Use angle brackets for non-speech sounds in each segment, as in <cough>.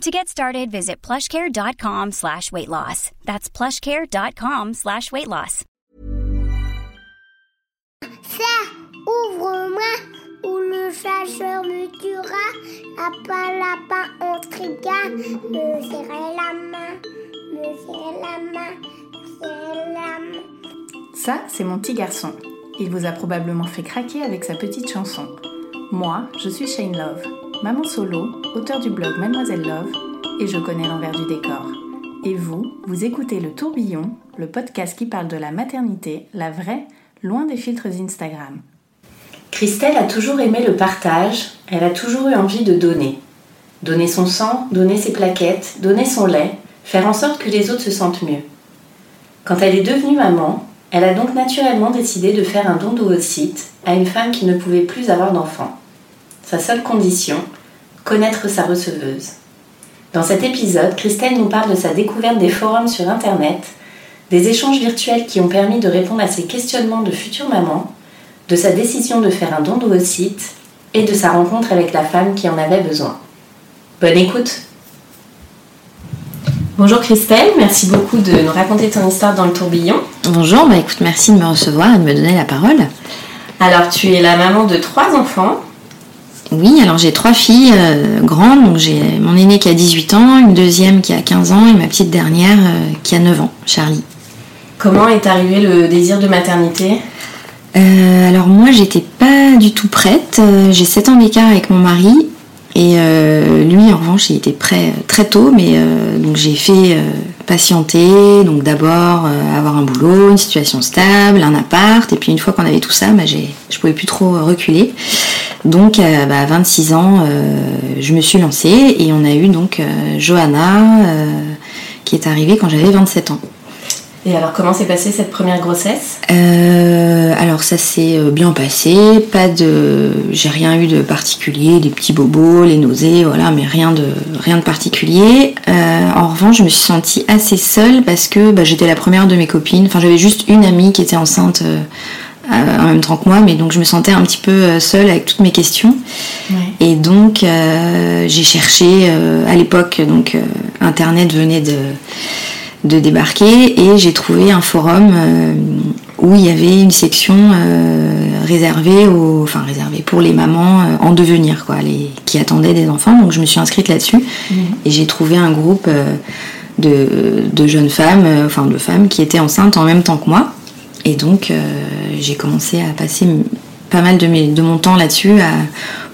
To get started, visit plushcare.com slash weight loss. That's plushcare.com slash weight loss. Ça, ouvre-moi, ou le chasseur me tuera. Lapin, lapin, on triga. Me serrer la main, me serrer la main, me serrer la main. Ça, c'est mon petit garçon. Il vous a probablement fait craquer avec sa petite chanson. Moi, je suis Shane Love, maman solo, auteur du blog Mademoiselle Love, et je connais l'envers du décor. Et vous, vous écoutez Le Tourbillon, le podcast qui parle de la maternité, la vraie, loin des filtres Instagram. Christelle a toujours aimé le partage, elle a toujours eu envie de donner. Donner son sang, donner ses plaquettes, donner son lait, faire en sorte que les autres se sentent mieux. Quand elle est devenue maman, elle a donc naturellement décidé de faire un don d'oocytes à une femme qui ne pouvait plus avoir d'enfant. Sa seule condition, connaître sa receveuse. Dans cet épisode, Christelle nous parle de sa découverte des forums sur Internet, des échanges virtuels qui ont permis de répondre à ses questionnements de future maman, de sa décision de faire un don d'oocytes et de sa rencontre avec la femme qui en avait besoin. Bonne écoute Bonjour Christelle, merci beaucoup de nous raconter ton histoire dans le tourbillon. Bonjour, bah écoute, merci de me recevoir et de me donner la parole. Alors tu es la maman de trois enfants. Oui, alors j'ai trois filles euh, grandes, donc j'ai mon aînée qui a 18 ans, une deuxième qui a 15 ans et ma petite dernière euh, qui a 9 ans, Charlie. Comment est arrivé le désir de maternité? Euh, alors moi j'étais pas du tout prête, j'ai 7 ans d'écart avec mon mari et lui en revanche il était prêt très tôt mais donc j'ai fait patienter, donc d'abord avoir un boulot, une situation stable, un appart et puis une fois qu'on avait tout ça bah, je pouvais plus trop reculer. Donc euh, bah, à 26 ans euh, je me suis lancée et on a eu donc euh, Johanna qui est arrivée quand j'avais 27 ans. Et alors comment s'est passée cette première grossesse? Euh, alors ça s'est bien passé, pas de, j'ai rien eu de particulier, des petits bobos, les nausées, voilà, mais rien de rien de particulier. Euh, en revanche, je me suis sentie assez seule parce que bah, j'étais la première de mes copines. Enfin, j'avais juste une amie qui était enceinte en même temps que moi, mais donc je me sentais un petit peu euh, seule avec toutes mes questions. Et donc euh, j'ai cherché euh, à l'époque, donc euh, Internet venait de de débarquer et j'ai trouvé un forum euh, où il y avait une section euh, réservée aux, enfin réservée pour les mamans euh, en devenir quoi, les, qui attendaient des enfants. Donc je me suis inscrite là-dessus et j'ai trouvé un groupe euh, de, de jeunes femmes, euh, enfin de femmes qui étaient enceintes en même temps que moi. Et donc euh, j'ai commencé à passer pas mal de, mes, de mon temps là-dessus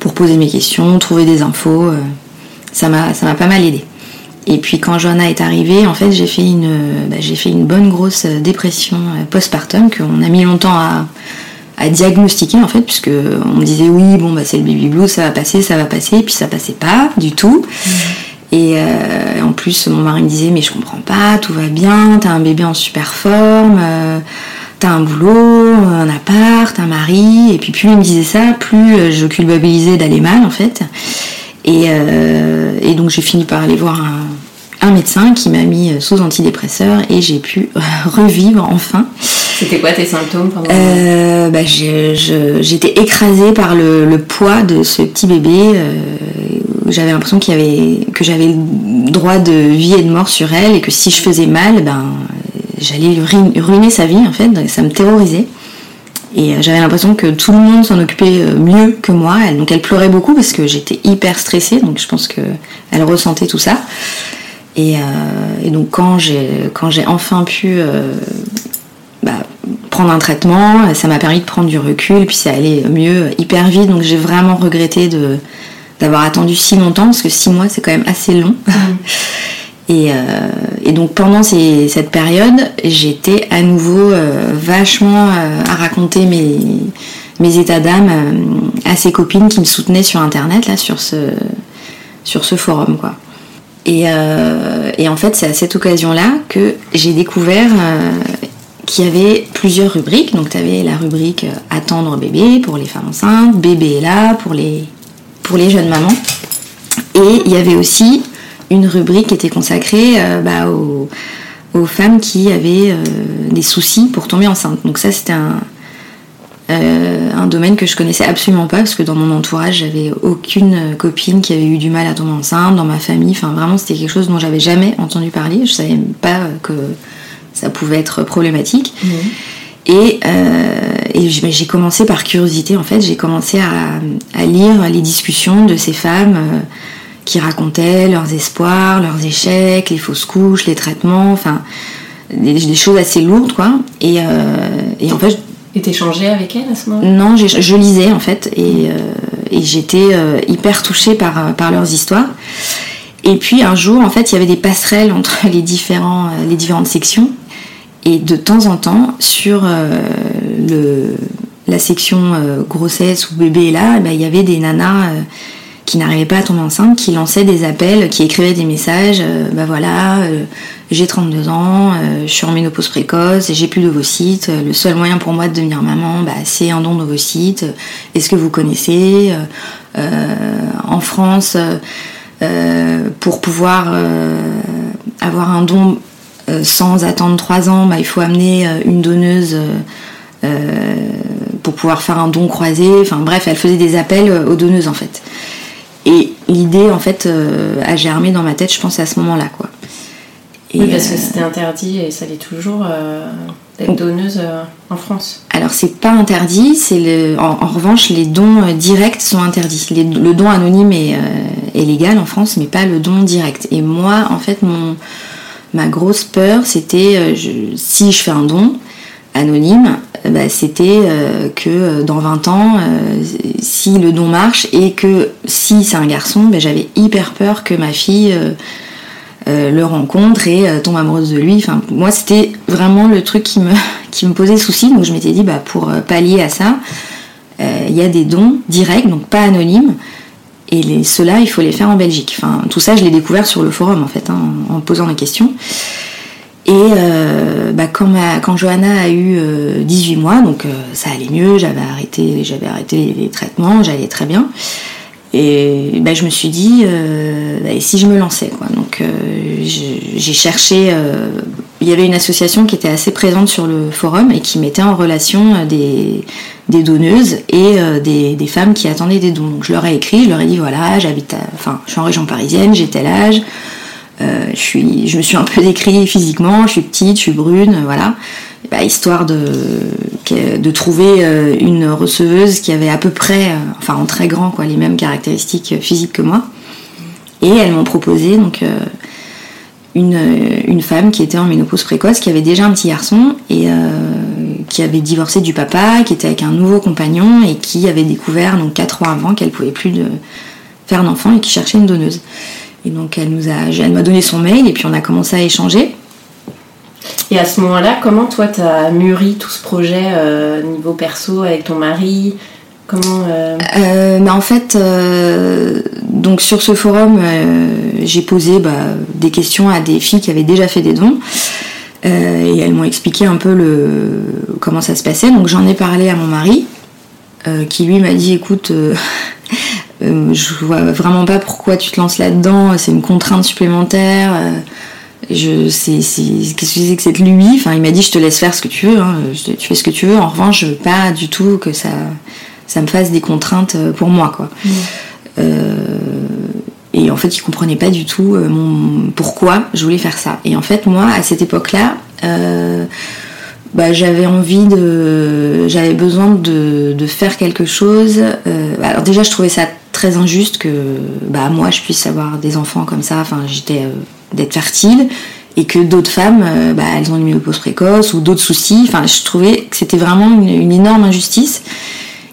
pour poser mes questions, trouver des infos. euh, ça m'a pas mal aidé. Et puis quand Johanna est arrivée, en fait, j'ai fait une, bah, j'ai fait une bonne grosse euh, dépression postpartum qu'on a mis longtemps à, à diagnostiquer en fait, puisque on me disait oui, bon bah c'est le baby blues, ça va passer, ça va passer, et puis ça passait pas du tout. Et euh, en plus, mon mari me disait mais je comprends pas, tout va bien, t'as un bébé en super forme. euh, T'as un boulot, un appart, un mari, et puis plus il me disait ça, plus euh, je culpabilisais d'aller mal en fait. Et, euh, et donc j'ai fini par aller voir un, un médecin qui m'a mis sous antidépresseur et j'ai pu <laughs> revivre enfin. C'était quoi tes symptômes pendant Euh, bah, j'étais écrasée par le, le poids de ce petit bébé. euh, j'avais l'impression qu'il y avait, que j'avais le droit de vie et de mort sur elle et que si je faisais mal, ben, j'allais ruiner sa vie en fait. Ça me terrorisait. Et euh, j'avais l'impression que tout le monde s'en occupait euh, mieux que moi. Donc elle pleurait beaucoup parce que j'étais hyper stressée. Donc je pense que elle ressentait tout ça. Et, euh, et donc quand j'ai quand j'ai enfin pu euh, bah, prendre un traitement, ça m'a permis de prendre du recul. Puis ça allait mieux hyper vite. Donc j'ai vraiment regretté de d'avoir attendu si longtemps parce que six mois c'est quand même assez long. <laughs> Et, euh, et donc pendant ces- cette période, j'étais à nouveau euh, vachement euh, à raconter mes, états d'âme à ses copines qui me soutenaient sur internet, là, sur ce, forum, quoi. Et, en fait, c'est à cette occasion-là que j'ai découvert euh, qui avait plusieurs rubriques. Donc tu avais la rubrique attendre bébé pour les femmes enceintes, bébé est là pour les, pour les jeunes mamans. Et il y avait aussi une rubrique qui était consacrée bah, aux, aux, femmes qui avaient des soucis pour tomber enceinte. Donc ça c'était un, euh, un domaine que je connaissais absolument pas parce que dans mon entourage j'avais aucune copine qui avait eu du mal à tomber enceinte dans ma famille enfin vraiment c'était quelque chose dont j'avais jamais entendu parler je savais pas que ça pouvait être problématique mmh. et, euh, j'ai commencé par curiosité en fait j'ai commencé à, lire les discussions de ces femmes euh, qui racontaient leurs espoirs leurs échecs les fausses couches les traitements enfin des, choses assez lourdes quoi et, et en fait et t'échangeais avec elle à ce moment-là? Non, je lisais en fait et, euh, j'étais euh, hyper touchée par, euh, par leurs histoires. Et puis un jour, en fait, il y avait des passerelles entre <laughs> les, différents, les différentes sections. Et de temps en temps, sur le, la section grossesse ou bébé là, eh ben, il y avait des nanas qui n'arrivaient pas à tomber enceinte, qui lançaient des appels, qui écrivaient des messages, bah voilà, j'ai 32 ans, euh, je suis en ménopause précoce, j'ai plus d'ovocytes. Euh, le seul moyen pour moi de devenir maman, bah, c'est un don d'ovocytes. Est-ce que vous connaissez euh, En France, pour pouvoir avoir un don sans attendre 3 ans, bah, il faut amener une donneuse pour pouvoir faire un don croisé. Enfin bref, elle faisait des appels aux donneuses en fait. Et l'idée en fait a germé dans ma tête, je pense à ce moment-là quoi oui, parce que euh, c'était interdit et ça l'est toujours euh, d'être donneuse euh, en France. Alors c'est pas interdit, c'est le... En, revanche les dons directs sont interdits. le don anonyme est, légal en France, mais pas le don direct. Et moi, en fait, mon ma grosse peur, c'était si je fais un don anonyme, bah, c'était que dans 20 ans, si le don marche et que si c'est un garçon, bah, j'avais hyper peur que ma fille euh, le rencontre et euh, tombe amoureuse de lui. Enfin, moi, c'était vraiment le truc qui me, <laughs> qui me posait souci. Donc, je m'étais dit, bah, pour euh, pallier à ça, il y a des dons directs, donc pas anonymes. Et ceux-là, il faut les faire en Belgique. Enfin, tout ça, je l'ai découvert sur le forum, en fait, hein, en, posant les questions. Et bah, quand, Johanna a eu 18 mois, donc ça allait mieux, j'avais arrêté, j'avais arrêté les traitements, j'allais très bien. Et ben, je me suis dit, euh, bah, si je me lançais quoi. Donc euh, j'ai cherché, euh, il y avait une association qui était assez présente sur le forum et qui mettait en relation des, donneuses et des, femmes qui attendaient des dons. Donc je leur ai écrit, je leur ai dit voilà, j'habite, je suis en région parisienne, j'ai tel âge, je suis, je me suis un peu décrit physiquement, je suis petite, je suis brune, voilà. Bah, histoire de, trouver euh, une receveuse qui avait à peu près, euh, enfin en très grand, quoi, les mêmes caractéristiques physiques que moi. Et elles m'ont proposé donc euh, une, femme qui était en ménopause précoce, qui avait déjà un petit garçon et qui avait divorcé du papa, qui était avec un nouveau compagnon et qui avait découvert donc 4 ans avant qu'elle pouvait plus faire d'enfant et qui cherchait une donneuse. Et donc elle nous a, elle m'a donné son mail et puis on a commencé à échanger. Et à ce moment-là, comment toi tu as mûri tout ce projet euh, niveau perso avec ton mari? Comment euh... euh bah, en fait, donc sur ce forum, j'ai posé bah, des questions à des filles qui avaient déjà fait des dons. et elles m'ont expliqué un peu le, comment ça se passait. Donc j'en ai parlé à mon mari, qui lui m'a dit écoute, je vois vraiment pas pourquoi tu te lances là-dedans, c'est une contrainte supplémentaire je c'est qu'est-ce que c'est que cette lui enfin il m'a dit je te laisse faire ce que tu veux hein, tu fais ce que tu veux en revanche je veux pas du tout que ça ça me fasse des contraintes euh, pour moi quoi mm. euh, et en fait il comprenait pas du tout euh, mon pourquoi je voulais faire ça et en fait moi à cette époque là bah, j'avais envie de j'avais besoin de, de, faire quelque chose alors déjà je trouvais ça très injuste que bah moi je puisse avoir des enfants comme ça enfin j'étais d'être fertile et que d'autres femmes, euh, bah, elles ont une ménopause précoce ou d'autres soucis. Enfin, je trouvais que c'était vraiment une, énorme injustice.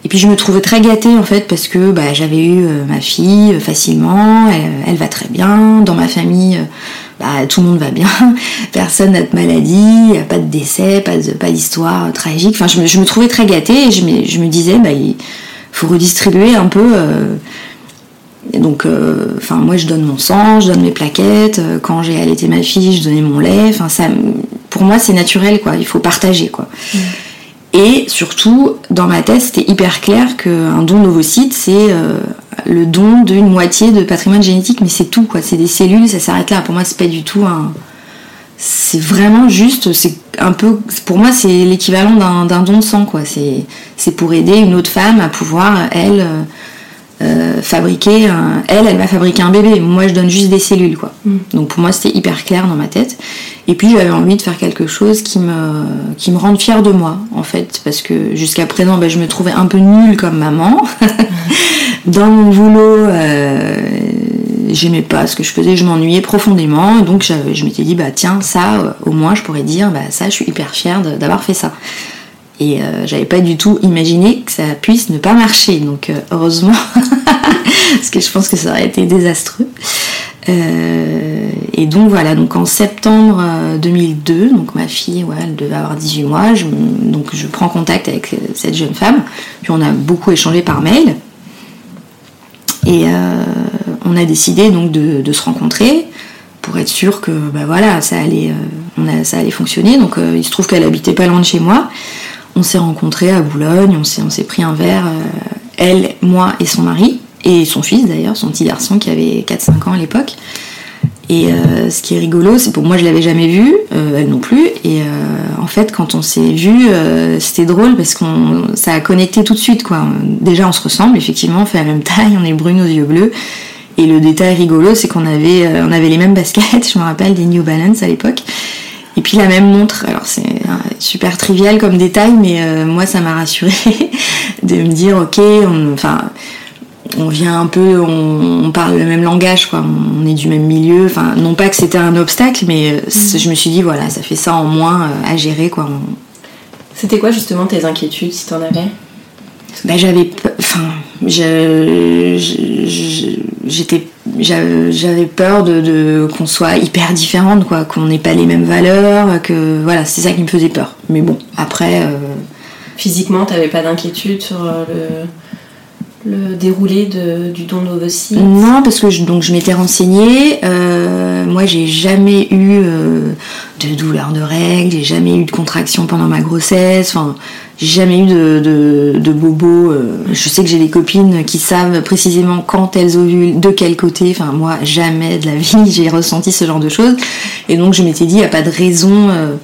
Et puis je me trouvais très gâtée en fait parce que bah, j'avais eu euh, ma fille euh, facilement, elle, va très bien, dans ma famille bah, tout le monde va bien, <laughs> personne n'a de maladie, pas de décès, pas, d'histoire tragique. Enfin je me, je me, trouvais très gâtée et je me, je me disais bah, faut redistribuer un peu donc, euh, enfin, moi, je donne mon sang, je donne mes plaquettes. Euh, quand j'ai allaité ma fille, je donnais mon lait. Enfin, ça, pour moi, c'est naturel, quoi. Il faut partager, quoi. Et surtout, dans ma tête, c'était hyper clair qu'un don d'ovocytes, c'est euh, le don d'une moitié de patrimoine génétique, mais c'est tout, quoi. C'est des cellules, ça s'arrête là. Pour moi, c'est pas du tout un. C'est vraiment juste, c'est un peu. Pour moi, c'est l'équivalent d'un don de sang, quoi. C'est pour aider une autre femme à pouvoir, elle. Euh, euh, fabriquer un... elle elle va fabriquer un bébé moi je donne juste des cellules quoi mm. donc pour moi c'était hyper clair dans ma tête et puis j'avais envie de faire quelque chose qui me qui me rende fière de moi en fait parce que jusqu'à présent ben, je me trouvais un peu nulle comme maman <laughs> dans mon boulot euh, j'aimais pas ce que je faisais je m'ennuyais profondément donc je m'étais dit bah tiens ça euh, au moins je pourrais dire bah ça je suis hyper fière d'avoir fait ça et euh, j'avais pas du tout imaginé que ça puisse ne pas marcher. Donc euh, heureusement, <laughs> parce que je pense que ça aurait été désastreux. Et donc voilà, donc en septembre 2002, donc ma fille, ouais, elle devait avoir 18 mois, je, donc je prends contact avec cette jeune femme, puis on a beaucoup échangé par mail. Et on a décidé donc de, se rencontrer pour être sûr que bah voilà, ça allait, a, ça allait fonctionner. Donc il se trouve qu'elle habitait pas loin de chez moi on s'est rencontrés à Boulogne, on s'est, on s'est pris un verre, euh, elle, moi et son mari, et son fils d'ailleurs, son petit garçon qui avait 4-5 ans à l'époque. Et euh, ce qui est rigolo, c'est pour moi je l'avais jamais vu, euh, elle non plus. Et en fait, quand on s'est vu, c'était drôle parce qu'on ça a connecté tout de suite quoi. Déjà, on se ressemble effectivement, on fait la même taille, on est brune aux yeux bleus. Et le détail rigolo, c'est qu'on avait on avait les mêmes baskets. <laughs> Je me rappelle des New Balance à l'époque. Et puis la même montre, alors c'est super trivial comme détail, mais euh, moi ça m'a rassuré <laughs> de me dire ok, on, enfin on vient un peu, on, parle le même langage, quoi. On est du même milieu. Enfin, non pas que c'était un obstacle, mais euh, mm. je me suis dit voilà, ça fait ça en moins euh, à gérer, quoi. C'était quoi justement tes inquiétudes, si t'en avais? Ben, j'avais, enfin, j'étais j'avais peur de, qu'on soit hyper différente quoi qu'on n'ait pas les mêmes valeurs que voilà c'est ça qui me faisait peur. Mais bon après euh, physiquement t'avais pas d'inquiétude sur euh, le, déroulé du don d'ovocytes non parce que je, donc je m'étais renseignée euh, moi j'ai jamais eu de douleur de règles j'ai jamais eu de contraction pendant ma grossesse enfin j'ai jamais eu de, de, bobo. Euh, je sais que j'ai des copines qui savent précisément quand elles ovulent, de quel côté. Enfin, moi, jamais de la vie, <laughs> j'ai ressenti ce genre de choses. Et donc, je m'étais dit, il n'y a pas de raison. Euh,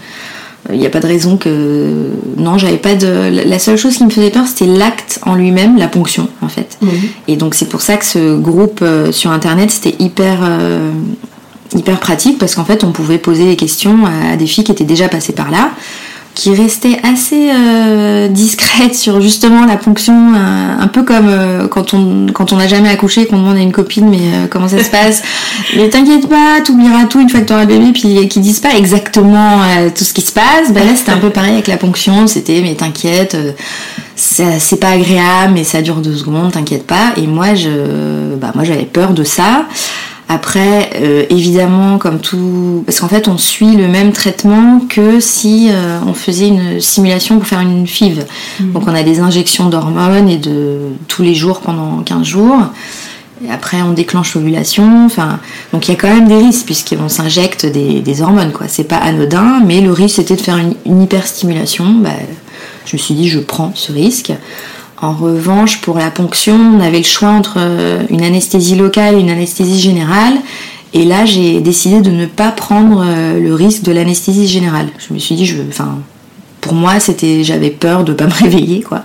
il n'y a pas de raison que. Non, j'avais pas de. La seule chose qui me faisait peur, c'était l'acte en lui-même, la ponction, en fait. Mhm. Et donc, c'est pour ça que ce groupe euh, sur internet, c'était hyper. hyper pratique parce qu'en fait on pouvait poser des questions à des filles qui étaient déjà passées par là qui restait assez euh, discrète sur justement la ponction, euh, un peu comme euh, quand on quand on n'a jamais accouché, qu'on demande à une copine mais comment ça se passe. <laughs> mais t'inquiète pas, t'oublieras tout une fois que t'auras bébé, puis qui disent pas exactement tout ce qui se passe. Ben là c'était un peu pareil avec la ponction, c'était mais t'inquiète, c'est pas agréable, mais ça dure deux secondes, t'inquiète pas. Et moi je bah moi j'avais peur de ça. Après, euh, évidemment, comme tout, parce qu'en fait, on suit le même traitement que si euh, on faisait une simulation pour faire une FIV. Mhm. Donc, on a des injections d'hormones et de tous les jours pendant 15 jours. Et après, on déclenche l'ovulation. Enfin, donc il y a quand même des risques puisqu'on s'injecte des, des, hormones, quoi. C'est pas anodin, mais le risque c'était de faire une, une hyperstimulation. Bah, je me suis dit, je prends ce risque. En revanche, pour la ponction, on avait le choix entre euh, une anesthésie locale et une anesthésie générale. Et là, j'ai décidé de ne pas prendre euh, le risque de l'anesthésie générale. Je me suis dit, je, enfin, pour moi, c'était, j'avais peur de pas <laughs> me réveiller, quoi.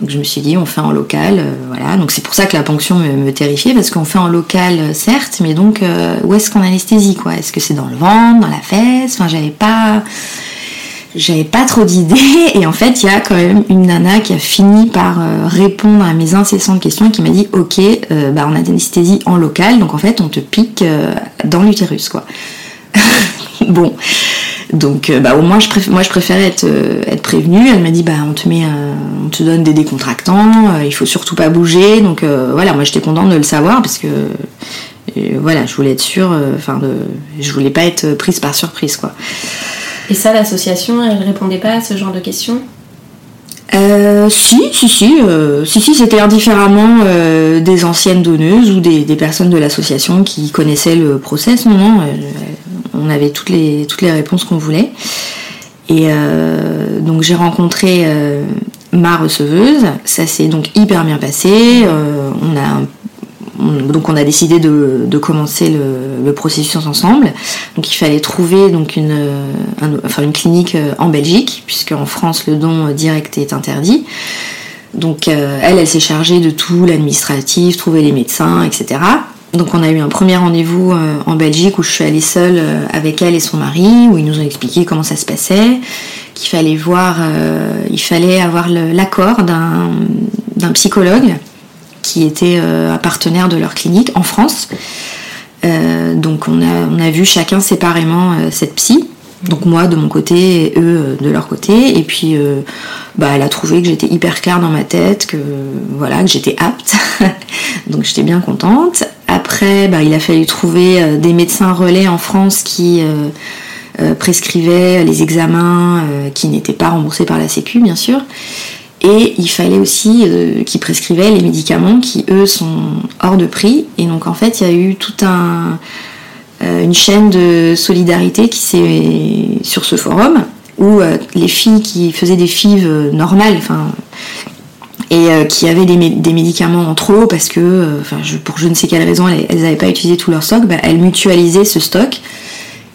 Donc je me suis dit, on fait en local, euh, voilà. Donc c'est pour ça que la ponction me, terrifiait parce qu'on fait en local, certes, mais donc où est-ce qu'on anesthésie, quoi? Est-ce que c'est dans le ventre, dans la fesse? Enfin, j'avais pas j'avais pas trop d'idées. <laughs> Et en fait il y a quand même une nana qui a fini par euh, répondre à mes incessantes questions et qui m'a dit ok euh, bah on a d'anesthésie en local donc en fait on te pique euh, dans l'utérus quoi. <laughs> Bon. Donc bah au moins je moi je préférais être, être prévenue. Elle m'a dit bah on te met on te donne des décontractants il faut surtout pas bouger. Donc voilà moi j'étais contente de le savoir parce que voilà je voulais être sûre enfin je voulais pas être prise par surprise quoi et ça, l'association, elle répondait pas à ce genre de questions euh, si, si, si, euh, si, si, c'était indifféremment euh, des anciennes donneuses ou des, personnes de l'association qui connaissaient le process. Non, non, on avait toutes les, toutes les réponses qu'on voulait. Et donc j'ai rencontré ma receveuse, ça s'est donc hyper bien passé. on a donc on a décidé de, commencer le, processus ensemble. Donc il fallait trouver donc une, enfin une clinique euh, en Belgique, puisque en France le don direct est interdit. Donc euh, elle, elle s'est chargée de tout l'administratif, trouver les médecins, etc. Donc on a eu un premier rendez-vous euh, en Belgique où je suis allée seule avec elle et son mari, où ils nous ont expliqué comment ça se passait, qu'il fallait voir, il fallait avoir l'accord d'un psychologue qui était euh, un partenaire de leur clinique en France. Euh, donc on a, on a vu chacun séparément euh, cette psy. Donc moi de mon côté et eux de leur côté. Et puis bah, elle a trouvé que j'étais hyper claire dans ma tête, que voilà, que j'étais apte. <laughs> donc j'étais bien contente. Après, bah, il a fallu trouver des médecins relais en France qui prescrivaient les examens qui n'étaient pas remboursés par la Sécu, bien sûr. Et il fallait aussi euh, qu'ils prescrivaient les médicaments qui, eux, sont hors de prix. Et donc, en fait, il y a eu toute un, euh, une chaîne de solidarité qui s'est sur ce forum où euh, les filles qui faisaient des fives normales, enfin, et qui avaient des, médicaments en trop parce que, pour je ne sais quelle raison, elles n'avaient pas utilisé tout leur stock, bah, elles mutualisaient ce stock.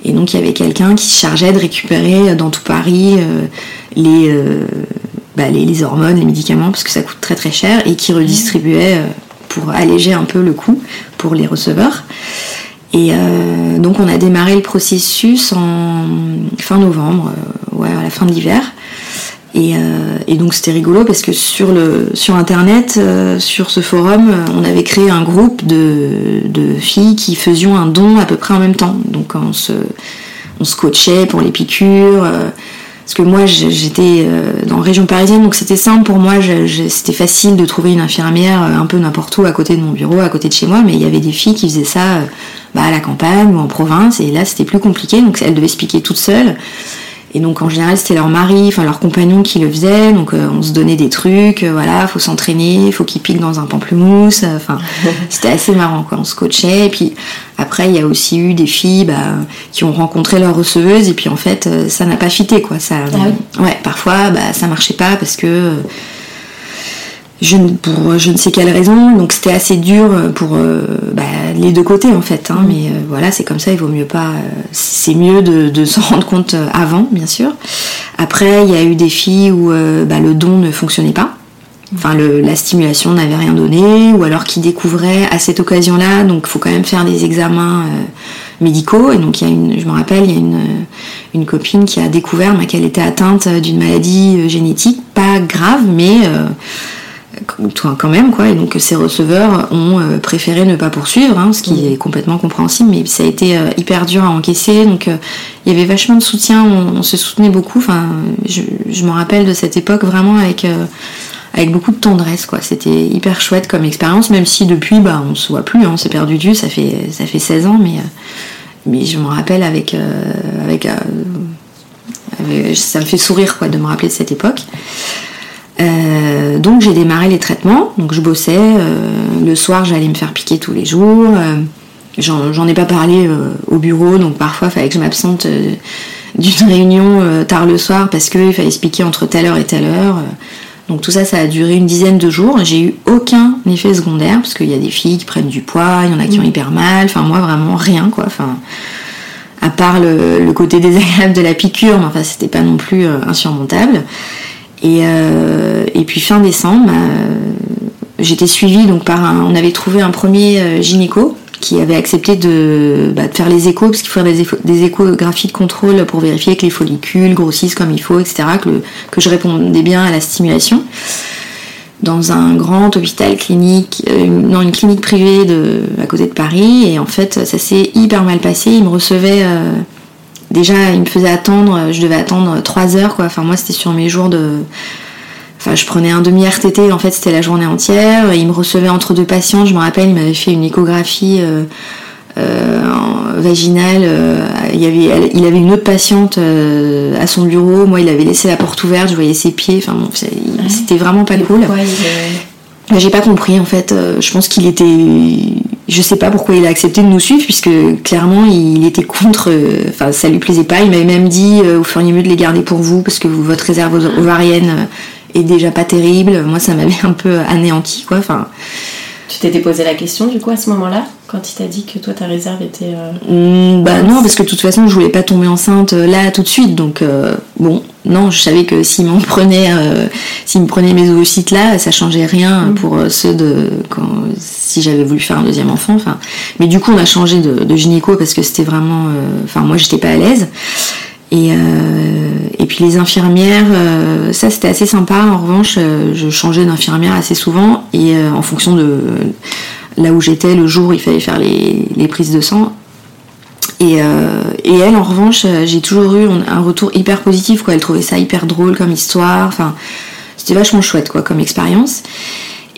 Et donc, il y avait quelqu'un qui se chargeait de récupérer dans tout Paris les bah, les, hormones, les médicaments, parce que ça coûte très très cher, et qui redistribuait euh, pour alléger un peu le coût pour les receveurs. Et euh, donc on a démarré le processus en fin novembre, euh, ouais, à la fin de l'hiver. Et, donc c'était rigolo parce que sur, le, sur internet, sur ce forum, on avait créé un groupe de, filles qui faisions un don à peu près en même temps. Donc on se, on se coachait pour les piqûres. Parce que moi, j'étais euh, dans région parisienne, donc c'était simple pour moi. C'était facile de trouver une infirmière euh, un peu n'importe où à côté de mon bureau, à côté de chez moi. Mais il y avait des filles qui faisaient ça euh, bah, à la campagne ou en province, et là, c'était plus compliqué. Donc elles devaient se piquer toutes seules. Et donc en général c'était leur mari, enfin leur compagnon qui le faisait, donc euh, on se donnait des trucs, euh, voilà, faut s'entraîner, faut qu'il pique dans un pamplemousse, euh, enfin <laughs> c'était assez marrant quoi, on se coachait. Et puis après il y a aussi eu des filles bah, qui ont rencontré leur receveuse. Et puis en fait ça n'a pas fité quoi, ça, ah ouais parfois bah, ça marchait pas parce que pour je ne sais quelle raison. Donc c'était assez dur pour euh, bah, les deux côtés en fait. Hein. Mais euh, voilà, c'est comme ça, il vaut mieux pas. Euh, c'est mieux de, s'en <laughs> rendre compte avant, bien sûr. Après, il y a eu des filles où bah, le don ne fonctionnait pas. Enfin, la stimulation n'avait rien donné, ou alors qui découvraient à cette occasion-là, donc il faut quand même faire des examens médicaux. Et donc, il y a une, je me rappelle, il y a une, une copine qui a découvert bah, qu'elle était atteinte d'une maladie génétique, pas grave, mais quand même quoi. Et donc ces receveurs ont euh, préféré ne pas poursuivre hein, ce qui est complètement compréhensible mais ça a été euh, hyper dur à encaisser. Donc euh, il y avait vachement de soutien on, se soutenait beaucoup. Enfin je, me rappelle de cette époque vraiment avec avec beaucoup de tendresse quoi. C'était hyper chouette comme expérience même si depuis bah on se voit plus hein, on s'est perdu du ça fait ça fait 16 ans mais mais je me rappelle avec avec ça me fait sourire quoi de me rappeler de cette époque. euh, donc j'ai démarré les traitements, donc je bossais, euh, le soir j'allais me faire piquer tous les jours, euh, j'en ai pas parlé au bureau, donc parfois il fallait que je m'absente d'une réunion tard le soir parce qu'il fallait se piquer entre telle heure et telle heure. Donc tout ça, ça a duré une dizaine de jours. J'ai eu aucun effet secondaire parce qu'il y a des filles qui prennent du poids, il y en a qui ont mm. hyper mal. Enfin moi vraiment rien quoi. Enfin à part le, côté désagréable de la piqûre, mais enfin c'était pas non plus insurmontable. Et, euh, et puis fin décembre, euh, j'étais suivie donc par un, on avait trouvé un premier euh, gynéco qui avait accepté de, bah, de faire les échos, parce qu'il faut des, des, échographies de contrôle pour vérifier que les follicules grossissent comme il faut, etc., que, je répondais bien à la stimulation. Dans un grand hôpital clinique, non, une clinique privée à côté de Paris, et en fait, ça s'est hyper mal passé. Il me recevait déjà il me faisait attendre, je devais attendre 3 heures quoi. Enfin moi c'était sur mes jours de. Enfin je prenais un demi RTT, en fait c'était la journée entière. Il me recevait entre deux patients, je me rappelle, il m'avait fait une échographie euh, euh, vaginale. Euh, il, y avait, il avait une autre patiente à son bureau, moi il avait laissé la porte ouverte, je voyais ses pieds, enfin bon, c'était vraiment pas cool. J'ai pas compris en fait, je pense qu'il était je sais pas pourquoi il a accepté de nous suivre, puisque clairement il était contre, enfin ça lui plaisait pas. Il m'avait même dit, vous feriez mieux de les garder pour vous, parce que votre réserve ovarienne est déjà pas terrible. Moi, ça m'avait un peu anéanti, quoi. Enfin, tu t'étais posé la question du coup à ce moment-là quand il t'a dit que toi ta réserve était. Euh, mm, bah non, parce que de toute façon je voulais pas tomber enceinte euh, là tout de suite, donc euh, bon, non, je savais que s'il m'en prenait, s'il me prenait mes ovocytes là, ça changeait rien mm. pour ceux de quand si j'avais voulu faire un deuxième enfant. Enfin, mais du coup on a changé de, de gynéco parce que c'était vraiment, enfin moi j'étais pas à l'aise. Et, et puis les infirmières, ça c'était assez sympa. En revanche, je changeais d'infirmière assez souvent et en fonction de là où j'étais le jour où il fallait faire les, prises de sang. Euh, et, elle, en revanche, j'ai toujours eu un retour hyper positif. Quoi. Elle trouvait ça hyper drôle comme histoire. Enfin, c'était vachement chouette quoi, comme expérience.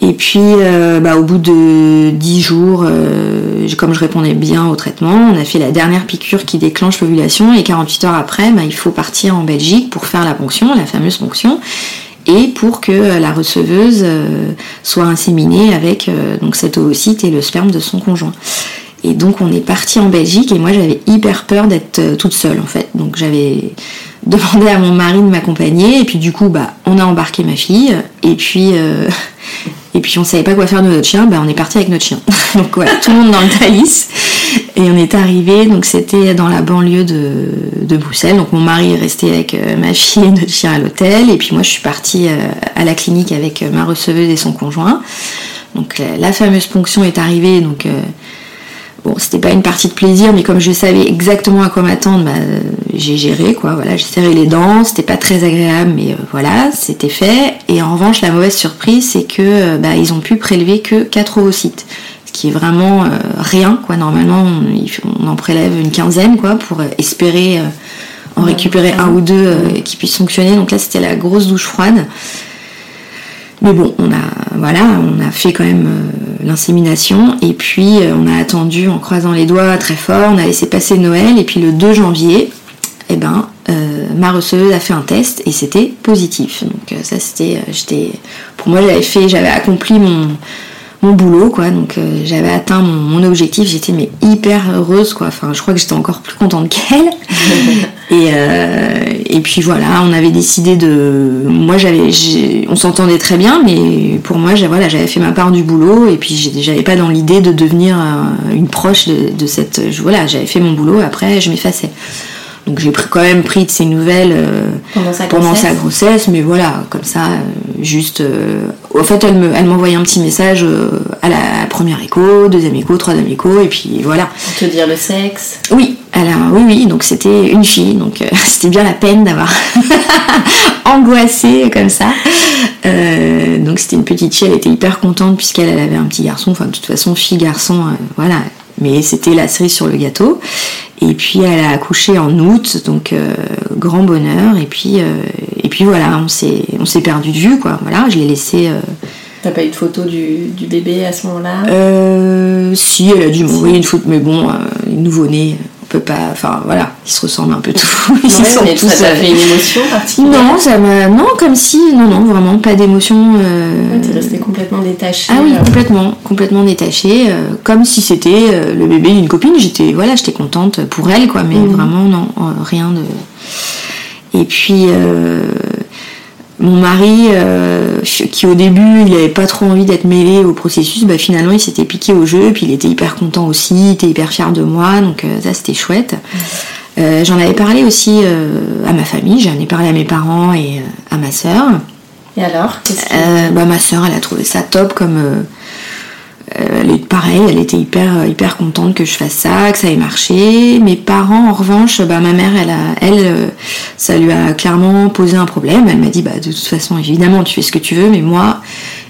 Et puis, euh, bah, au bout de 10 jours, euh, comme je répondais bien au traitement, on a fait la dernière piqûre qui déclenche l'ovulation. Et 48 heures après, bah, il faut partir en Belgique pour faire la ponction, la fameuse ponction et pour que euh, la receveuse euh, soit inséminée avec euh, donc cet ovocyte et le sperme de son conjoint. Et donc on est parti en Belgique et moi j'avais hyper peur d'être toute seule en fait. Donc j'avais <laughs> demandé à mon mari de m'accompagner et puis du coup bah on a embarqué ma fille et puis <laughs> et puis on savait pas quoi faire de notre chien, bah on est parti avec notre chien. <laughs> donc voilà, tout le monde dans le Thalys. Et on est arrivé, donc c'était dans la banlieue de, de, Bruxelles. Donc mon mari est resté avec euh, ma fille et notre chien à l'hôtel. Et puis moi je suis partie euh, à la clinique avec euh, ma receveuse et son conjoint. Donc la fameuse ponction est arrivée, donc Bon, c'était pas une partie de plaisir, mais comme je savais exactement à quoi m'attendre, bah, j'ai géré, quoi. Voilà, j'ai serré les dents, c'était pas très agréable, mais euh, voilà, c'était fait. Et en revanche, la mauvaise surprise, c'est que euh, bah, ils ont pu prélever que 4 ovocytes, ce qui est vraiment euh, rien, quoi. Normalement, on, en prélève une quinzaine, quoi, pour espérer en récupérer un ou deux qui puissent fonctionner. Donc là, c'était la grosse douche froide. Mais bon, on a, fait quand même euh, l'insémination et puis euh, on a attendu en croisant les doigts très fort, on a laissé passer Noël et puis le 2 janvier, eh ben, euh, ma receuse a fait un test et c'était positif. Donc ça c'était, j'étais, pour moi j'avais fait, j'avais accompli mon, mon boulot quoi. Donc j'avais atteint mon, objectif. J'étais mais hyper heureuse quoi. Enfin je crois que j'étais encore plus contente qu'elle <laughs> et euh, et puis voilà on avait décidé de moi j'avais on s'entendait très bien mais pour moi j'avais voilà j'avais fait ma part du boulot et puis j'avais pas dans l'idée de devenir euh, une proche de, de cette voilà j'avais fait mon boulot après je m'effaçais donc j'ai quand même pris de ses nouvelles euh, pendant, sa, grossesse, mais voilà, comme ça, juste. Euh, en fait, elle me, elle m'envoyait un petit message à la première écho, deuxième écho, troisième écho, et puis voilà. Pour te dire le sexe. Oui, alors oui, oui, donc c'était une fille, donc <laughs> c'était bien la peine d'avoir <laughs> angoissé comme ça. donc c'était une petite fille, elle était hyper contente puisqu'elle elle avait un petit garçon. Enfin, de toute façon, fille, garçon, voilà, mais c'était la cerise sur le gâteau. Et puis elle a accouché en août, donc euh, grand bonheur. Et puis, euh, et puis voilà, on s'est, on s'est perdu de vue, quoi. Voilà, je l'ai laissé. Euh, T'as pas eu de photo du, du bébé à ce moment-là? Si, elle a dû m'envoyer une photo, mais bon, nouveau-né peut pas. Enfin voilà, ils se ressemblent un peu <laughs> tous. Ils sont tous, ça t'a fait une émotion particulière? Non, ça m'a. Non, comme si. Non, non, vraiment pas d'émotion. Complètement détachée. Ah oui, euh. complètement, complètement détachée. Euh, comme si c'était euh, le bébé d'une copine. J'étais, voilà, j'étais contente pour elle, quoi, mais mhm. vraiment, non, rien de. Et puis mon mari, euh, qui au début il avait pas trop envie d'être mêlé au processus, bah finalement il s'était piqué au jeu, puis il était hyper content aussi, il était hyper fier de moi, donc euh, ça c'était chouette. Euh, j'en avais parlé aussi à ma famille, j'en ai parlé à mes parents et à ma sœur. Et alors bah, Ma sœur elle a trouvé ça top comme euh, elle est pareil, elle était hyper hyper contente que je fasse ça, que ça ait marché. Mes parents, en revanche, bah, ma mère, elle, a, elle, euh, ça lui a clairement posé un problème. Elle m'a dit, bah, de toute façon, évidemment, tu fais ce que tu veux, mais moi,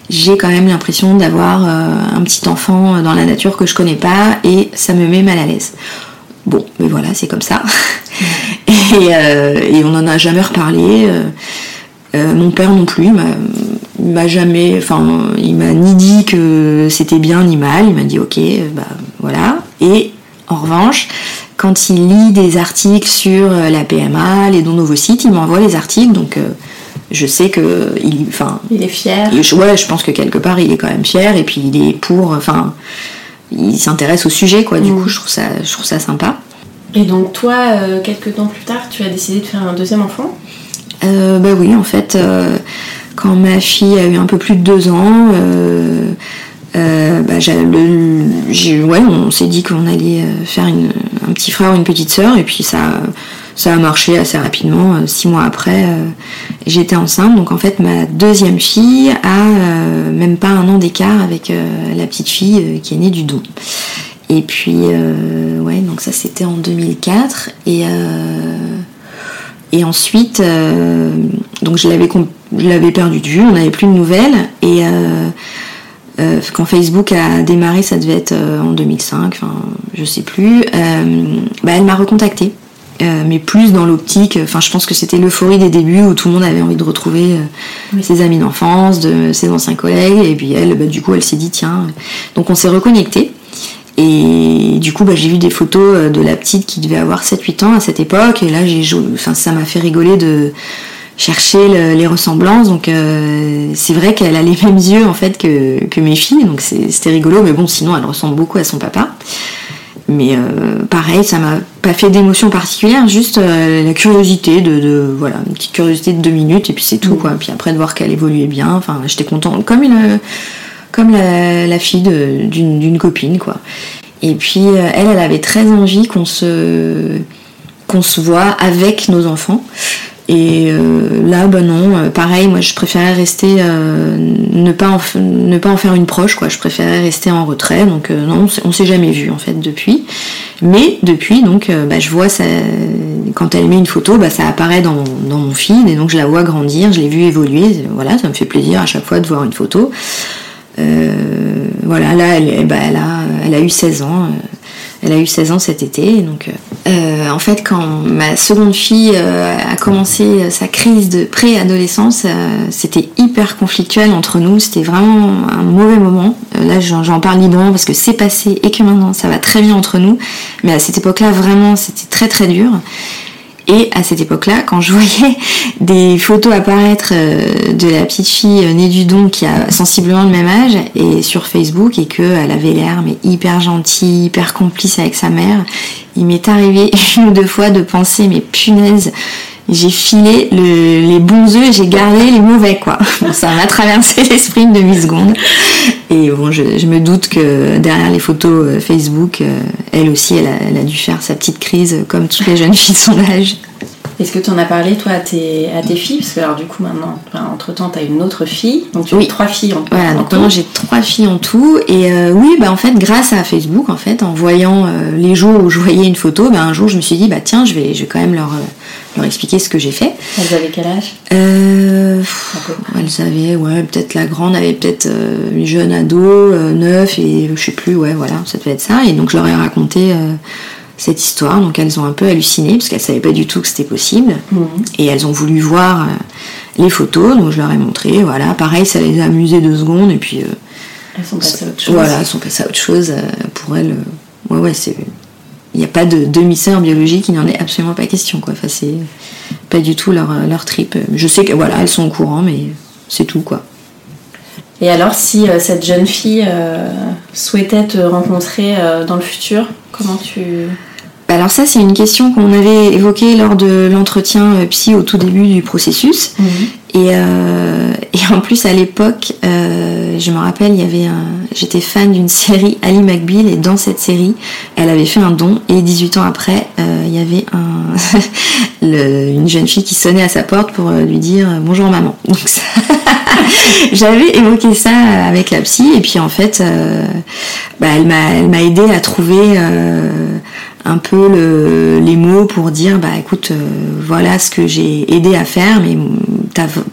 j'ai quand même l'impression d'avoir euh, un petit enfant dans la nature que je connais pas et ça me met mal à l'aise. Bon, mais voilà, c'est comme ça. <laughs> et, et, on n'en a jamais reparlé. Mon père non plus, il m'a jamais, enfin, il m'a ni dit que c'était bien ni mal. Il m'a dit ok, bah voilà. Et en revanche, quand il lit des articles sur euh, la PMA, les dons ovocytes, il m'envoie les articles, donc euh, je sais que il, enfin, il est fier. ouais, je pense que quelque part il est quand même fier et puis il est pour, enfin, il s'intéresse au sujet, quoi. Du coup, je trouve ça, je trouve ça sympa. Et donc toi, quelques temps plus tard, tu as décidé de faire un deuxième enfant? Bah oui, en fait, quand ma fille a eu un peu plus de deux ans, bah, ouais, on s'est dit qu'on allait faire un petit frère ou une petite sœur, et puis ça, ça a marché assez rapidement. Euh, six mois après, euh, j'étais enceinte. Donc en fait, ma deuxième fille a euh, même pas un an d'écart avec la petite fille qui est née du don. Et puis, ouais, donc ça c'était en 2004. Et, et ensuite, donc je l'avais, je l'avais perdu de vue, on n'avait plus de nouvelles. Et quand Facebook a démarré, ça devait être en 2005, enfin je sais plus, bah, elle m'a recontactée euh, mais plus dans l'optique. Enfin, je pense que c'était l'euphorie des débuts où tout le monde avait envie de retrouver euh, ses amis d'enfance, de ses anciens collègues, et puis elle, bah, du coup, elle s'est dit tiens. Donc on s'est reconnecté. Et du coup, bah, j'ai vu des photos euh, de la petite qui devait avoir 7-8 ans à cette époque, et là, j'ai, enfin, ça m'a fait rigoler de chercher les ressemblances. Donc c'est vrai qu'elle a les <laughs> mêmes yeux en fait que, que mes filles, donc c'était rigolo. Mais bon, sinon, elle ressemble beaucoup à son papa. Mais euh, pareil, ça m'a pas fait d'émotion particulière, juste euh, la curiosité de, voilà, une petite curiosité de deux minutes et puis c'est tout mm. quoi. Puis après de voir qu'elle évoluait bien, enfin j'étais contente, comme une, comme la, fille d'une copine quoi. Et puis euh, elle, elle avait très envie qu'on se qu'on se voit avec nos enfants. Et euh, là, bah non, euh, pareil, moi je préférais rester, ne, pas en, ne pas en faire une proche, quoi. Je préférais rester en retrait, donc non, on s'est jamais vu en fait depuis. Mais depuis, donc, bah, je vois ça, quand elle met une photo, bah, ça apparaît dans, mon feed, et donc je la vois grandir, je l'ai vue évoluer, voilà, ça me fait plaisir à chaque fois de voir une photo. Voilà, là, elle, bah, elle, a, eu 16 ans. Elle a eu 16 ans cet été. Donc, euh, euh, en fait, quand ma seconde fille euh, a commencé sa crise de préadolescence, c'était hyper conflictuel entre nous. C'était vraiment un mauvais moment. là, j'en parle librement parce que c'est passé et que maintenant ça va très bien entre nous. Mais à cette époque-là, vraiment, c'était très très dur. Et à cette époque-là, quand je voyais <laughs> des photos apparaître euh, de la petite fille euh, née du don qui a sensiblement le même âge et sur Facebook et qu'elle avait l'air mais hyper gentille, hyper complice avec sa mère, il m'est arrivé <laughs> une ou deux fois de penser mais punaise, j'ai filé les bons œufs et j'ai gardé les mauvais quoi. <laughs> ça m'a traversé <laughs> l'esprit une demi-seconde. Et bon, je, me doute que derrière les photos euh, Facebook, euh, elle aussi, elle a, dû faire sa petite crise comme toutes les jeunes filles de son âge. Est-ce que tu en as parlé toi à tes, à tes filles? Parce que alors du coup maintenant, entre temps, tu as une autre fille, donc tu as trois filles en tout. Voilà, donc maintenant j'ai trois filles en tout. Et euh, oui, bah en fait, grâce à Facebook, en fait, en voyant les jours où je voyais une photo, bah, un jour je me suis dit, bah tiens, je vais, je vais quand même leur leur expliquer ce que j'ai fait. Elles avaient quel âge? Euh, Elles avaient, ouais, peut-être la grande avait peut-être euh, une jeune ado, euh, neuf, et je sais plus, ouais, voilà, ça devait être ça. Et donc je leur ai raconté cette histoire, donc elles ont un peu halluciné, parce qu'elles savaient pas du tout que c'était possible. Mhm. Et elles ont voulu voir les photos, donc je leur ai montré, voilà, pareil, ça les a amusées deux secondes, et puis. elles sont passées à autre chose. Voilà, elles sont passées à autre chose. pour elles, ouais, ouais, c'est il n'y a pas de demi-sœur biologique, il n'y en est absolument pas question. Quoi. Enfin, c'est pas du tout leur, leur trip. Je sais que voilà, elles sont au courant, mais c'est tout quoi. Et alors, si euh, cette jeune fille euh, souhaitait te rencontrer euh, dans le futur, comment tu. Bah, alors, ça, c'est une question qu'on avait évoquée lors de l'entretien psy au tout début du processus. Mhm. Et, <laughs> et, en plus, à l'époque, je me rappelle, il y avait j'étais fan d'une <laughs> série Ali McBeal et dans cette série, elle avait fait un don et 18 ans après, il y avait un... <laughs> une jeune fille qui sonnait à sa porte pour lui dire bonjour maman. Donc ça... j'avais évoqué ça avec la psy et puis en fait, euh, bah, elle m'a aidé à trouver euh, un peu les mots pour dire bah écoute, euh, voilà ce que j'ai aidé à faire, mais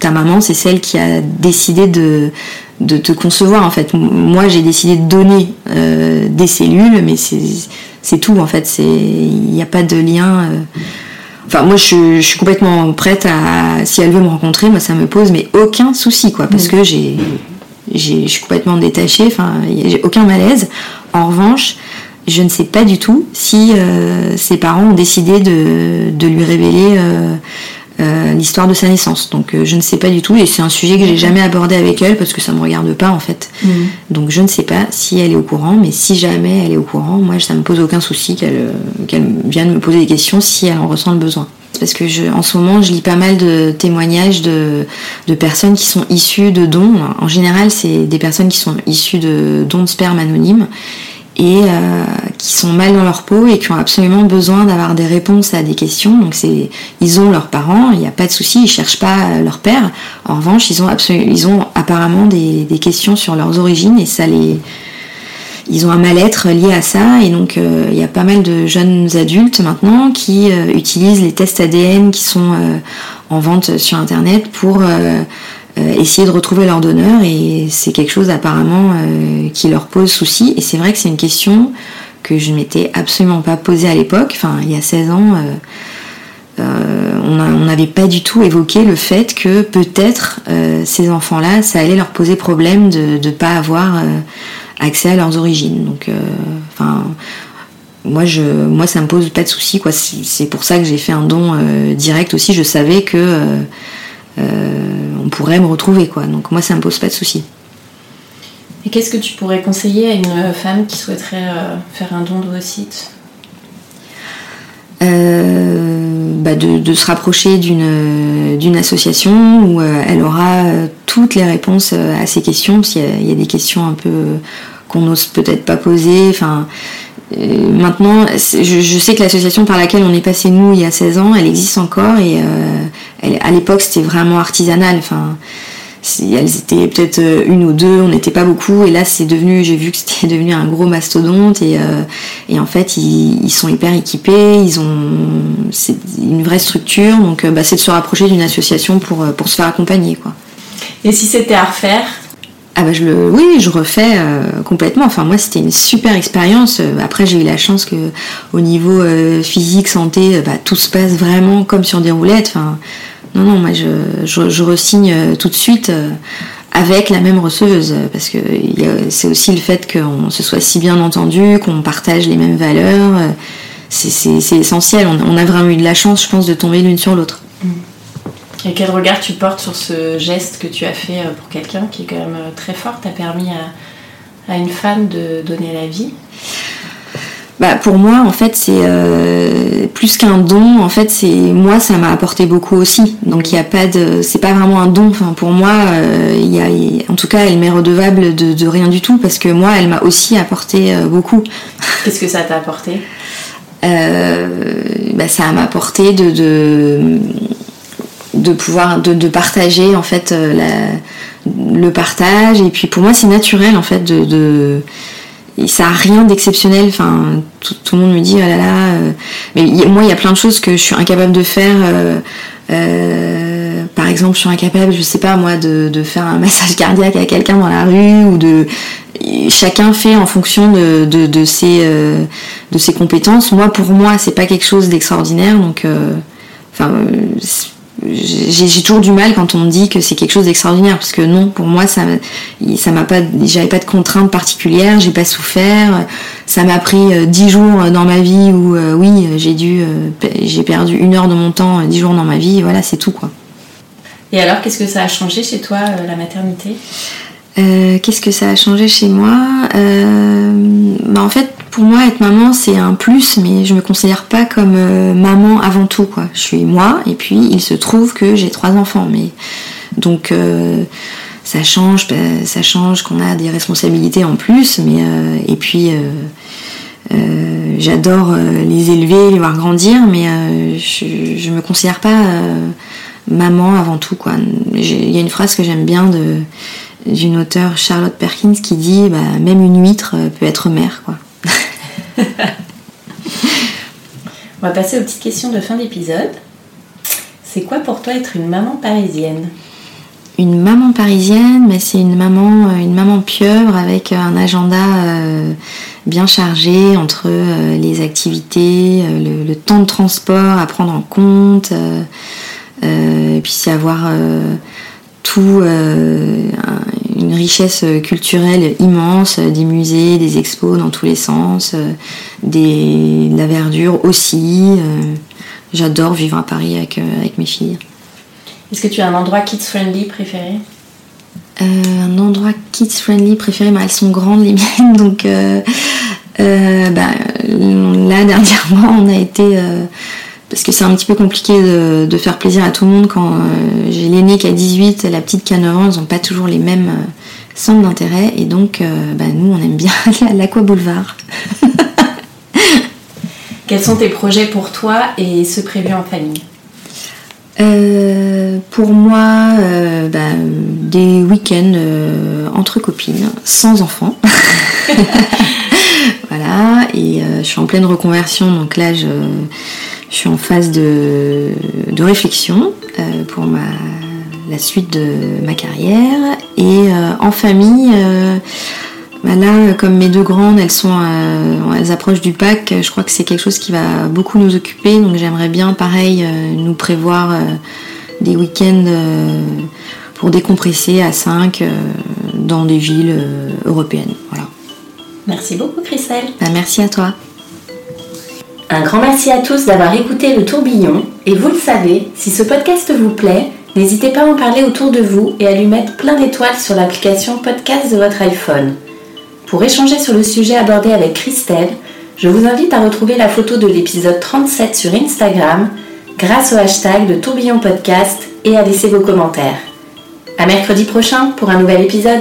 ta, maman c'est celle qui a décidé de de te concevoir en fait. Moi j'ai décidé de donner des cellules, mais c'est tout en fait. Il n'y a pas de lien. Enfin, moi, je, suis complètement prête à. Si elle veut me rencontrer, moi, ça me pose mais aucun souci, quoi, parce mm. que j'ai, je suis complètement détachée. Enfin, j'ai aucun malaise. En revanche, je ne sais pas du tout si euh, ses parents ont décidé de, lui révéler euh, euh, l'histoire de sa naissance. Donc je ne sais pas du tout et c'est un sujet que j'ai jamais abordé avec elle parce que ça me regarde pas en fait. Mm. Donc je ne sais pas si elle est au courant, mais si jamais elle est au courant, moi ça me pose aucun souci qu'elle qu'elle vienne me poser des questions si elle en ressent le besoin. Parce que je, en ce moment, je lis pas mal de témoignages de, de personnes qui sont issues de dons. En général, c'est des personnes qui sont issues de dons de sperme anonymes et euh, qui sont mal dans leur peau et qui ont absolument besoin d'avoir des réponses à des questions. Donc c'est, ils ont leurs parents, il n'y a pas de souci, ils cherchent pas leur père. En revanche, ils ont absolument, ils ont apparemment des, des questions sur leurs origines et ça les, ils ont un mal-être lié à ça et donc euh, il y a pas mal de jeunes adultes maintenant qui euh, utilisent les tests ADN qui sont euh, en vente sur internet pour essayer de retrouver leur donneur et c'est quelque chose apparemment qui leur pose souci et c'est vrai que c'est une question que je m'étais absolument pas posée à l'époque, enfin il y a 16 ans on n'avait pas du tout évoqué le fait que peut-être ces enfants-là, ça allait leur poser problème de ne pas avoir accès à leurs origines. Donc, euh, enfin, moi, je, moi, ça me pose pas de soucis, quoi. C'est pour ça que j'ai fait un don euh, direct aussi. Je savais que euh, on pourrait me retrouver, quoi. Donc, moi, ça me pose pas de soucis. Et qu'est-ce que tu pourrais conseiller à une femme qui souhaiterait faire un don d'ovocytes bah de, se rapprocher d'une association où elle aura toutes les réponses à ces questions, parce qu'il y, y, a des questions un peu qu'on n'ose peut-être pas poser. Enfin, euh, maintenant, je, sais que l'association par laquelle on est passé nous il y a 16 ans, elle existe encore et euh, à l'époque c'était vraiment artisanal. Enfin, elles étaient peut-être euh, une ou deux, on n'était pas beaucoup et là c'est devenu, j'ai vu que c'était <laughs> devenu un gros mastodonte et, et en fait ils, sont hyper équipés, ils ont c'est une vraie structure donc bah, c'est de se rapprocher d'une association pour, pour se faire accompagner quoi. Et si c'était à refaire, ah bah je le, oui, je refais euh, complètement. Enfin moi c'était une super expérience. Euh, après j'ai eu la chance que au niveau euh, physique, santé, bah, tout se passe vraiment comme sur des roulettes. Enfin non non moi je, je, resigne tout de suite avec la même receuse parce que c'est aussi le fait qu'on se soit si bien entendu, qu'on partage les mêmes valeurs. c'est essentiel. On, a vraiment eu de la chance, je pense, de tomber l'une sur l'autre. Mm. Et quel regard tu portes sur ce geste que tu as fait euh, pour quelqu'un qui est quand même euh, très fort? T'as permis à, une femme de donner la vie? Bah pour moi en fait c'est euh, plus qu'un don en fait c'est moi ça m'a apporté beaucoup aussi. Donc il n'y a pas de c'est pas vraiment un don. Enfin pour moi il y a en tout cas elle m'est redevable de, rien du tout parce que moi elle m'a aussi apporté beaucoup. Qu'est-ce que ça t'a apporté? Bah, ça m'a apporté de de pouvoir de, partager en fait euh, le partage. Et puis pour moi c'est naturel en fait de, ça a rien d'exceptionnel. Enfin tout, le monde me dit oh là là euh, mais moi il y a plein de choses que je suis incapable de faire euh, par exemple je suis incapable je sais pas moi de, faire un <laughs> massage cardiaque à quelqu'un dans la rue ou de chacun fait en fonction de, de, ses, de ses compétences. Moi pour moi c'est pas quelque chose d'extraordinaire. Donc enfin j'ai toujours du mal quand on me dit que c'est quelque chose d'extraordinaire parce que non pour moi ça ça m'a pas j'avais pas de contraintes particulières j'ai pas souffert. Ça m'a pris euh, dix jours dans ma vie où euh, oui j'ai dû euh, j'ai perdu une heure de mon temps dix jours dans ma vie voilà c'est tout quoi. Et alors qu'est-ce que ça a changé chez toi la maternité? Qu'est-ce que ça a changé chez moi? Bah en fait pour moi, être maman, c'est un plus, mais je me considère pas comme euh, maman avant tout, quoi. Je suis moi, et puis il se trouve que j'ai trois enfants, mais donc euh, ça change, bah, ça change qu'on a des responsabilités en plus, mais euh, et puis j'adore les élever, les voir grandir, mais je, je me considère pas maman avant tout, quoi. Il y a une phrase que j'aime bien d'une auteure Charlotte Perkins qui dit bah, même une huître peut être mère, quoi. On va passer aux petites questions de fin d'épisode. C'est quoi pour toi être une maman parisienne? Une maman parisienne, mais c'est une maman, euh, une pieuvre avec un agenda euh, bien chargé entre euh, les activités, le, temps de transport à prendre en compte, puis c'est avoir tout une richesse culturelle immense, des musées, des expos dans tous les sens, des, de la verdure aussi. Euh. j'adore vivre à Paris avec, avec mes filles. Est-ce que tu as un endroit kids-friendly préféré? Un endroit kids-friendly préféré, bah, elles sont grandes les miennes, <laughs> donc bah, là <laughs> dernièrement on a été parce que c'est un petit peu compliqué de, faire plaisir à tout le monde quand euh, j'ai l'aîné qui a 18, la petite qui a 9 ans, ils n'ont pas toujours les mêmes euh, centres d'intérêt et donc euh, bah, nous on aime bien <laughs> aller à l'Aqua Boulevard. <laughs> Quels sont tes projets pour toi et ceux prévus en famille? Pour moi, bah, des week-ends entre copines, sans enfants. <laughs> et je suis en pleine reconversion, donc là je, suis en phase de, réflexion euh, pour la suite de ma carrière. Et euh, en famille, euh, bah là, comme mes deux grandes, elles sont, elles approchent du Pâques, je crois que c'est quelque chose qui va beaucoup nous occuper. Donc j'aimerais bien, pareil, nous prévoir des week-ends pour décompresser à 5 dans des villes européennes. Merci beaucoup, Christelle. Bah, merci à toi. Un grand merci à tous d'avoir écouté le tourbillon et vous le savez, si ce podcast vous plaît, n'hésitez pas à en parler autour de vous et à lui mettre plein d'étoiles sur l'application podcast de votre iPhone. Pour échanger sur le sujet abordé avec Christelle, je vous invite à retrouver la photo de l'épisode 37 sur Instagram grâce au hashtag de tourbillon podcast et à laisser vos commentaires. À mercredi prochain pour un nouvel épisode.